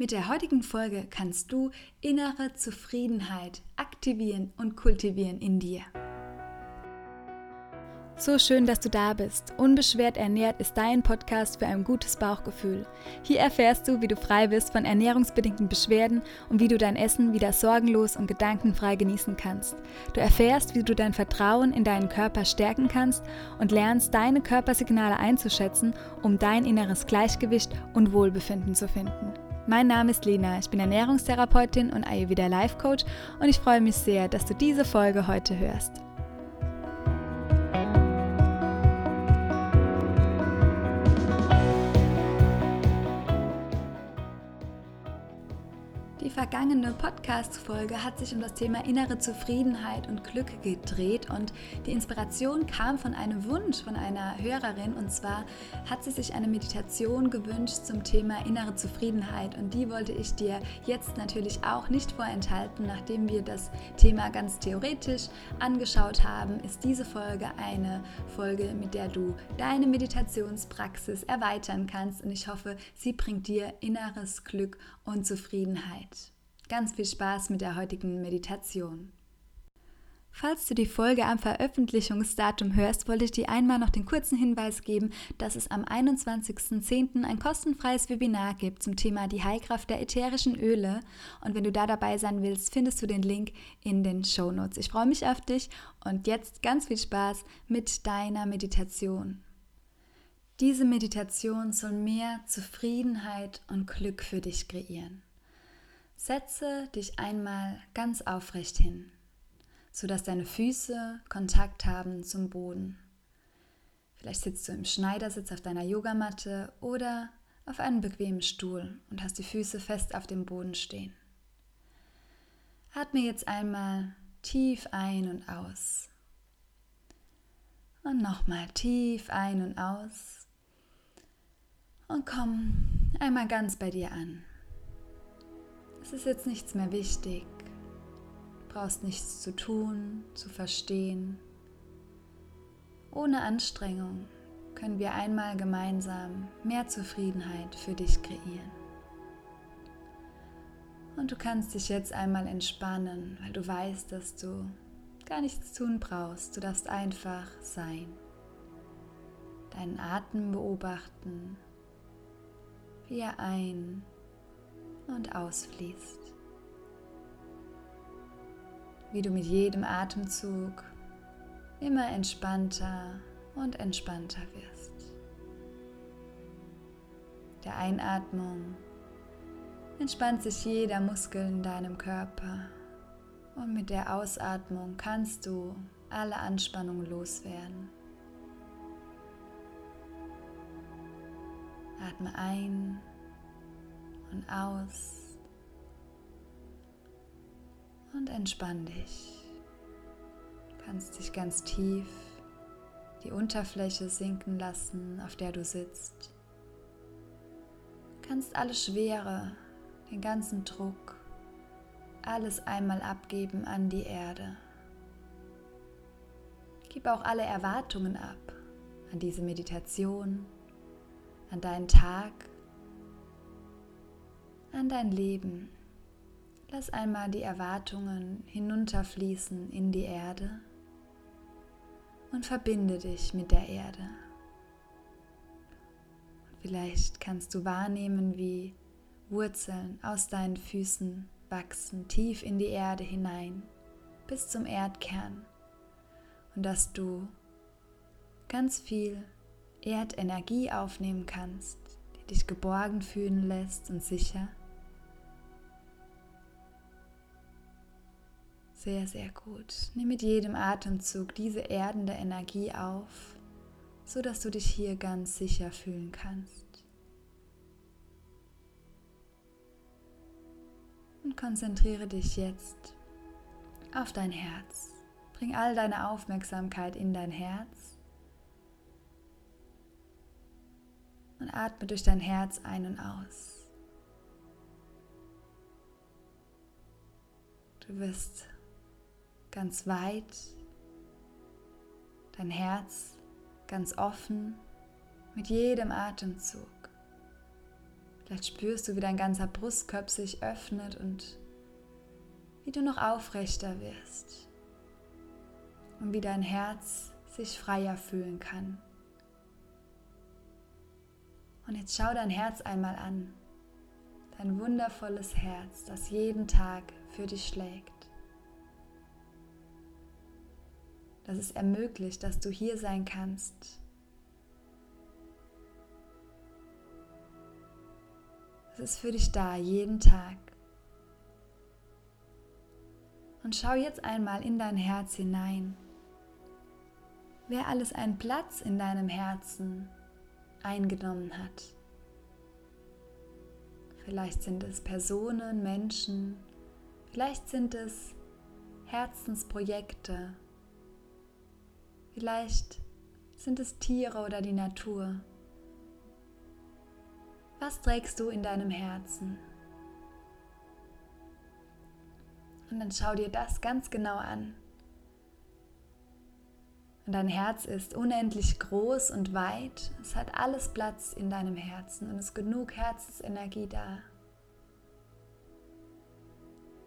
Mit der heutigen Folge kannst du innere Zufriedenheit aktivieren und kultivieren in dir. So schön, dass du da bist. Unbeschwert ernährt ist dein Podcast für ein gutes Bauchgefühl. Hier erfährst du, wie du frei bist von ernährungsbedingten Beschwerden und wie du dein Essen wieder sorgenlos und gedankenfrei genießen kannst. Du erfährst, wie du dein Vertrauen in deinen Körper stärken kannst und lernst, deine Körpersignale einzuschätzen, um dein inneres Gleichgewicht und Wohlbefinden zu finden. Mein Name ist Lena, ich bin Ernährungstherapeutin und Ayurveda Life Coach und ich freue mich sehr, dass du diese Folge heute hörst. Die vergangene Podcast-Folge hat sich um das Thema innere Zufriedenheit und Glück gedreht und die Inspiration kam von einem Wunsch von einer Hörerin und zwar hat sie sich eine Meditation gewünscht zum Thema innere Zufriedenheit und die wollte ich dir jetzt natürlich auch nicht vorenthalten. Nachdem wir das Thema ganz theoretisch angeschaut haben, ist diese Folge eine Folge, mit der du deine Meditationspraxis erweitern kannst und ich hoffe, sie bringt dir inneres Glück und Zufriedenheit. Ganz viel Spaß mit der heutigen Meditation. Falls du die Folge am Veröffentlichungsdatum hörst, wollte ich dir einmal noch den kurzen Hinweis geben, dass es am 21.10. ein kostenfreies Webinar gibt zum Thema die Heilkraft der ätherischen Öle. Und wenn du da dabei sein willst, findest du den Link in den Show Notes. Ich freue mich auf dich und jetzt ganz viel Spaß mit deiner Meditation. Diese Meditation soll mehr Zufriedenheit und Glück für dich kreieren. Setze dich einmal ganz aufrecht hin, sodass deine Füße Kontakt haben zum Boden. Vielleicht sitzt du im Schneidersitz auf deiner Yogamatte oder auf einem bequemen Stuhl und hast die Füße fest auf dem Boden stehen. Atme jetzt einmal tief ein und aus. Und nochmal tief ein und aus. Und komm einmal ganz bei dir an. Es ist jetzt nichts mehr wichtig. Du brauchst nichts zu tun, zu verstehen. Ohne Anstrengung können wir einmal gemeinsam mehr Zufriedenheit für dich kreieren. Und du kannst dich jetzt einmal entspannen, weil du weißt, dass du gar nichts tun brauchst. Du darfst einfach sein. Deinen Atem beobachten, wie er ein- und ausfließt. Wie du mit jedem Atemzug immer entspannter und entspannter wirst. Der Einatmung entspannt sich jeder Muskel in deinem Körper und mit der Ausatmung kannst du alle Anspannung loswerden. Atme ein und aus und entspann dich. Du kannst dich ganz tief die Unterfläche sinken lassen, auf der du sitzt. Du kannst alle Schwere, den ganzen Druck, alles einmal abgeben an die Erde. Gib auch alle Erwartungen ab an diese Meditation, an deinen Tag, an dein Leben. Lass einmal die Erwartungen hinunterfließen in die Erde und verbinde dich mit der Erde. Vielleicht kannst du wahrnehmen, wie Wurzeln aus deinen Füßen wachsen tief in die Erde hinein bis zum Erdkern und dass du ganz viel Erdenergie aufnehmen kannst, die dich geborgen fühlen lässt und sicher. Sehr, sehr gut. Nimm mit jedem Atemzug diese erdende Energie auf, so dass du dich hier ganz sicher fühlen kannst. Und konzentriere dich jetzt auf dein Herz. Bring all deine Aufmerksamkeit in dein Herz und atme durch dein Herz ein und aus. Du wirst ganz weit, dein Herz ganz offen mit jedem Atemzug. Vielleicht spürst du, wie dein ganzer Brustkorb sich öffnet und wie du noch aufrechter wirst und wie dein Herz sich freier fühlen kann. Und jetzt schau dein Herz einmal an, dein wundervolles Herz, das jeden Tag für dich schlägt. Das es ermöglicht, dass du hier sein kannst ist für dich da, jeden Tag. Und schau jetzt einmal in dein Herz hinein. Wer alles einen Platz in deinem Herzen eingenommen hat. Vielleicht sind es Personen, Menschen, vielleicht sind es Herzensprojekte, vielleicht sind es Tiere oder die Natur. Was trägst du in deinem Herzen? Und dann schau dir das ganz genau an. Und dein Herz ist unendlich groß und weit. Es hat alles Platz in deinem Herzen und es ist genug Herzensenergie da.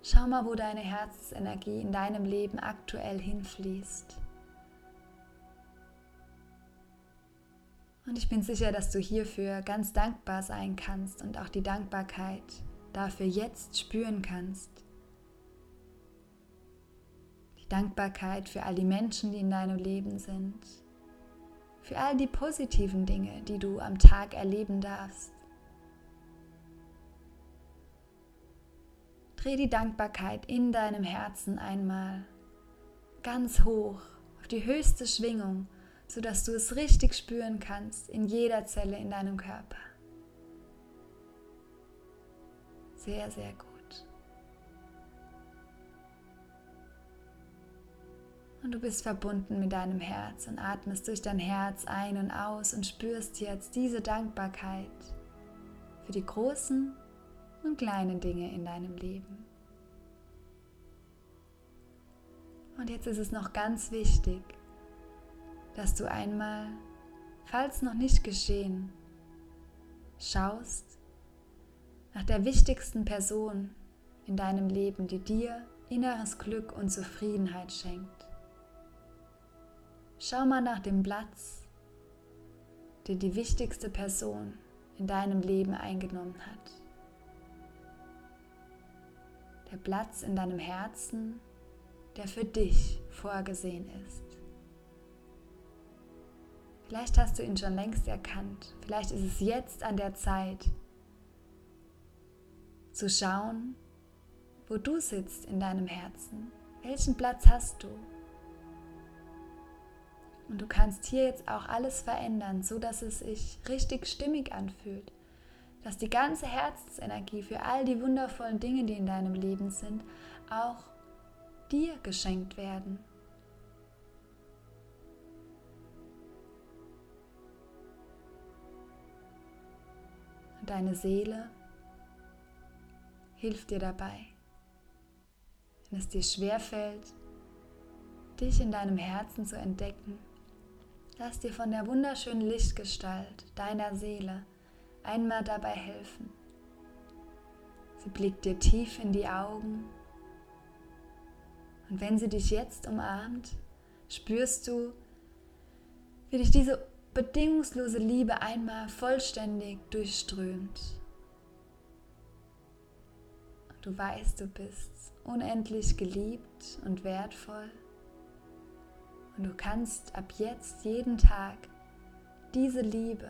Schau mal, wo deine Herzensenergie in deinem Leben aktuell hinfließt. Und ich bin sicher, dass du hierfür ganz dankbar sein kannst und auch die Dankbarkeit dafür jetzt spüren kannst. Die Dankbarkeit für all die Menschen, die in deinem Leben sind. Für all die positiven Dinge, die du am Tag erleben darfst. Dreh die Dankbarkeit in deinem Herzen einmal ganz hoch auf die höchste Schwingung sodass du es richtig spüren kannst in jeder Zelle in deinem Körper. Sehr, sehr gut. Und du bist verbunden mit deinem Herz und atmest durch dein Herz ein und aus und spürst jetzt diese Dankbarkeit für die großen und kleinen Dinge in deinem Leben. Und jetzt ist es noch ganz wichtig, dass du einmal, falls noch nicht geschehen, schaust nach der wichtigsten Person in deinem Leben, die dir inneres Glück und Zufriedenheit schenkt. Schau mal nach dem Platz, den die wichtigste Person in deinem Leben eingenommen hat. Der Platz in deinem Herzen, der für dich vorgesehen ist. Vielleicht hast du ihn schon längst erkannt. Vielleicht ist es jetzt an der Zeit zu schauen, wo du sitzt in deinem Herzen. Welchen Platz hast du? Und du kannst hier jetzt auch alles verändern, so dass es sich richtig stimmig anfühlt, dass die ganze Herzensenergie für all die wundervollen Dinge, die in deinem Leben sind, auch dir geschenkt werden. Deine Seele hilft dir dabei. Wenn es dir schwerfällt, dich in deinem Herzen zu entdecken, lass dir von der wunderschönen Lichtgestalt deiner Seele einmal dabei helfen. Sie blickt dir tief in die Augen und wenn sie dich jetzt umarmt, spürst du, wie dich diese bedingungslose Liebe einmal vollständig durchströmt. Du weißt, du bist unendlich geliebt und wertvoll. Und du kannst ab jetzt jeden Tag diese Liebe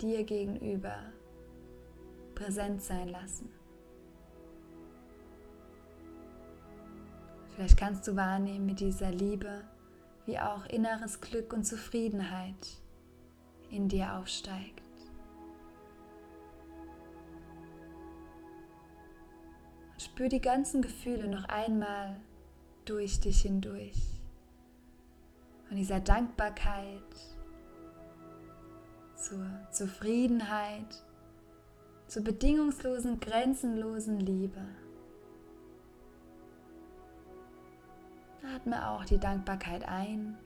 dir gegenüber präsent sein lassen. Vielleicht kannst du wahrnehmen mit dieser Liebe, wie auch inneres Glück und Zufriedenheit in dir aufsteigt. Und spür die ganzen Gefühle noch einmal durch dich hindurch. Von dieser Dankbarkeit zur Zufriedenheit, zur bedingungslosen, grenzenlosen Liebe. Atme auch die Dankbarkeit ein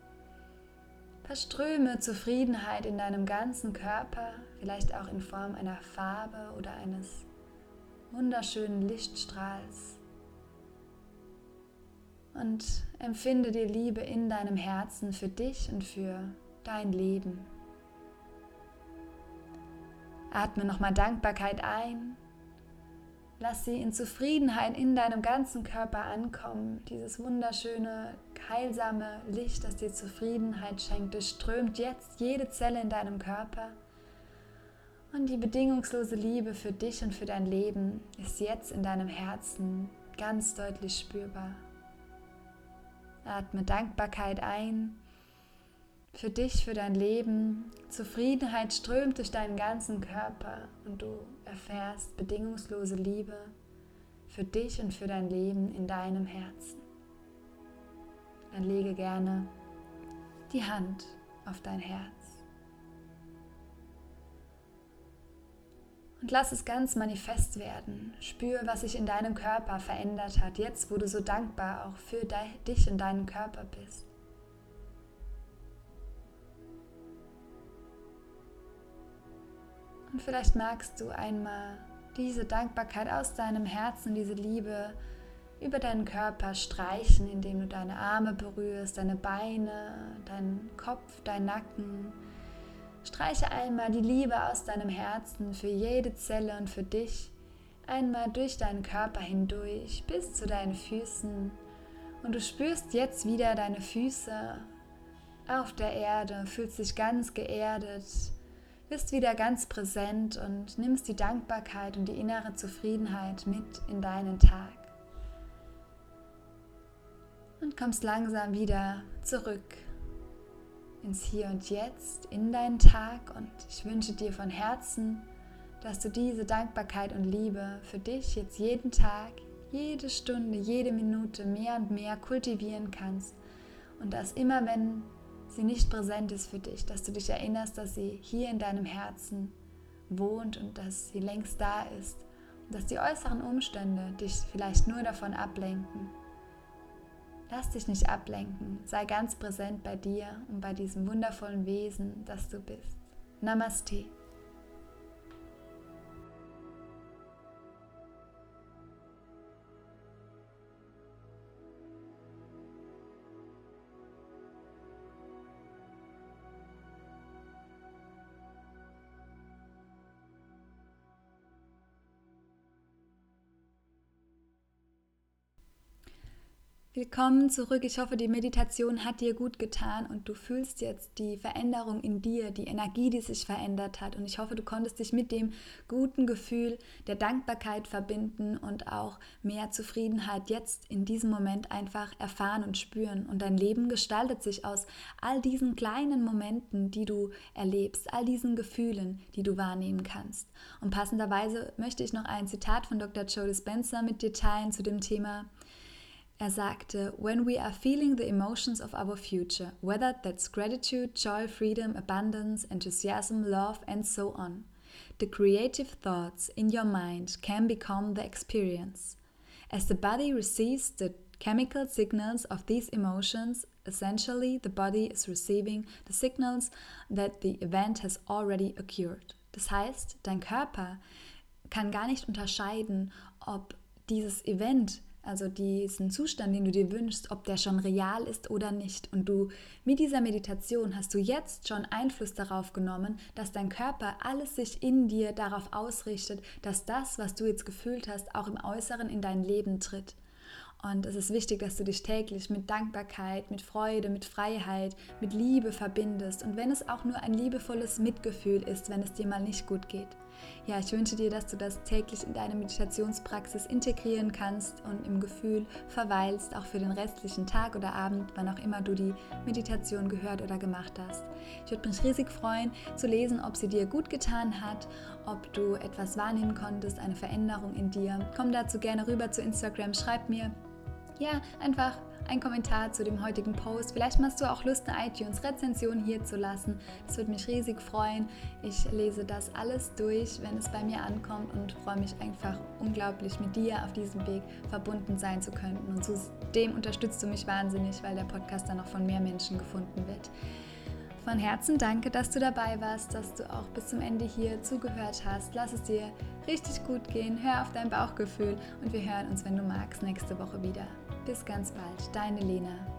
Verströme Zufriedenheit in deinem ganzen Körper, vielleicht auch in Form einer Farbe oder eines wunderschönen Lichtstrahls. Und empfinde die Liebe in deinem Herzen für dich und für dein Leben. Atme nochmal Dankbarkeit ein. Lass sie in Zufriedenheit in deinem ganzen Körper ankommen. Dieses wunderschöne, heilsame Licht, das dir Zufriedenheit schenkt, durchströmt jetzt jede Zelle in deinem Körper. Und die bedingungslose Liebe für dich und für dein Leben ist jetzt in deinem Herzen ganz deutlich spürbar. Atme Dankbarkeit ein für dich, für dein Leben. Zufriedenheit strömt durch deinen ganzen Körper und du erfährst bedingungslose Liebe für dich und für dein Leben in deinem Herzen. Dann lege gerne die Hand auf dein Herz. Und lass es ganz manifest werden. Spür, was sich in deinem Körper verändert hat, jetzt wo du so dankbar auch für dich und deinen Körper bist. Und vielleicht magst du einmal diese Dankbarkeit aus deinem Herzen, diese Liebe über deinen Körper streichen, indem du deine Arme berührst, deine Beine, deinen Kopf, deinen Nacken. Streiche einmal die Liebe aus deinem Herzen für jede Zelle und für dich einmal durch deinen Körper hindurch bis zu deinen Füßen. Und du spürst jetzt wieder deine Füße auf der Erde, fühlst dich ganz geerdet, bist wieder ganz präsent und nimmst die Dankbarkeit und die innere Zufriedenheit mit in deinen Tag. Und kommst langsam wieder zurück ins Hier und Jetzt, in deinen Tag. Und ich wünsche dir von Herzen, dass du diese Dankbarkeit und Liebe für dich jetzt jeden Tag, jede Stunde, jede Minute mehr und mehr kultivieren kannst. Und dass immer, wenn sie nicht präsent ist für dich, dass du dich erinnerst, dass sie hier in deinem Herzen wohnt und dass sie längst da ist und dass die äußeren Umstände dich vielleicht nur davon ablenken. Lass dich nicht ablenken, sei ganz präsent bei dir und bei diesem wundervollen Wesen, das du bist. Namaste. Willkommen zurück. Ich hoffe, die Meditation hat dir gut getan und du fühlst jetzt die Veränderung in dir, die Energie, die sich verändert hat. Und ich hoffe, du konntest dich mit dem guten Gefühl der Dankbarkeit verbinden und auch mehr Zufriedenheit jetzt in diesem Moment einfach erfahren und spüren. Und dein Leben gestaltet sich aus all diesen kleinen Momenten, die du erlebst, all diesen Gefühlen, die du wahrnehmen kannst. Und passenderweise möchte ich noch ein Zitat von Dr. Joe Dispenza mit dir teilen zu dem Thema. Er sagte, When we are feeling the emotions of our future, whether that's gratitude, joy, freedom, abundance, enthusiasm, love, and so on, the creative thoughts in your mind can become the experience. As the body receives the chemical signals of these emotions, essentially the body is receiving the signals that the event has already occurred. Das heißt, dein Körper kann gar nicht unterscheiden, ob dieses Event also diesen Zustand, den du dir wünschst, ob der schon real ist oder nicht. Und du mit dieser Meditation hast du jetzt schon Einfluss darauf genommen, dass dein Körper alles sich in dir darauf ausrichtet, dass das, was du jetzt gefühlt hast, auch im Äußeren in dein Leben tritt. Und es ist wichtig, dass du dich täglich mit Dankbarkeit, mit Freude, mit Freiheit, mit Liebe verbindest. Und wenn es auch nur ein liebevolles Mitgefühl ist, wenn es dir mal nicht gut geht. Ja, ich wünsche dir, dass du das täglich in deine Meditationspraxis integrieren kannst und im Gefühl verweilst, auch für den restlichen Tag oder Abend, wann auch immer du die Meditation gehört oder gemacht hast. Ich würde mich riesig freuen zu lesen, ob sie dir gut getan hat, ob du etwas wahrnehmen konntest, eine Veränderung in dir. Komm dazu gerne rüber zu Instagram, schreib mir ja, einfach ein Kommentar zu dem heutigen Post. Vielleicht machst du auch Lust, eine iTunes-Rezension hier zu lassen. Das würde mich riesig freuen. Ich lese das alles durch, wenn es bei mir ankommt und freue mich einfach unglaublich, mit dir auf diesem Weg verbunden sein zu können. Und zudem unterstützt du mich wahnsinnig, weil der Podcast dann auch von mehr Menschen gefunden wird. Von Herzen danke, dass du dabei warst, dass du auch bis zum Ende hier zugehört hast. Lass es dir richtig gut gehen, hör auf dein Bauchgefühl und wir hören uns, wenn du magst, nächste Woche wieder. Bis ganz bald, deine Lena.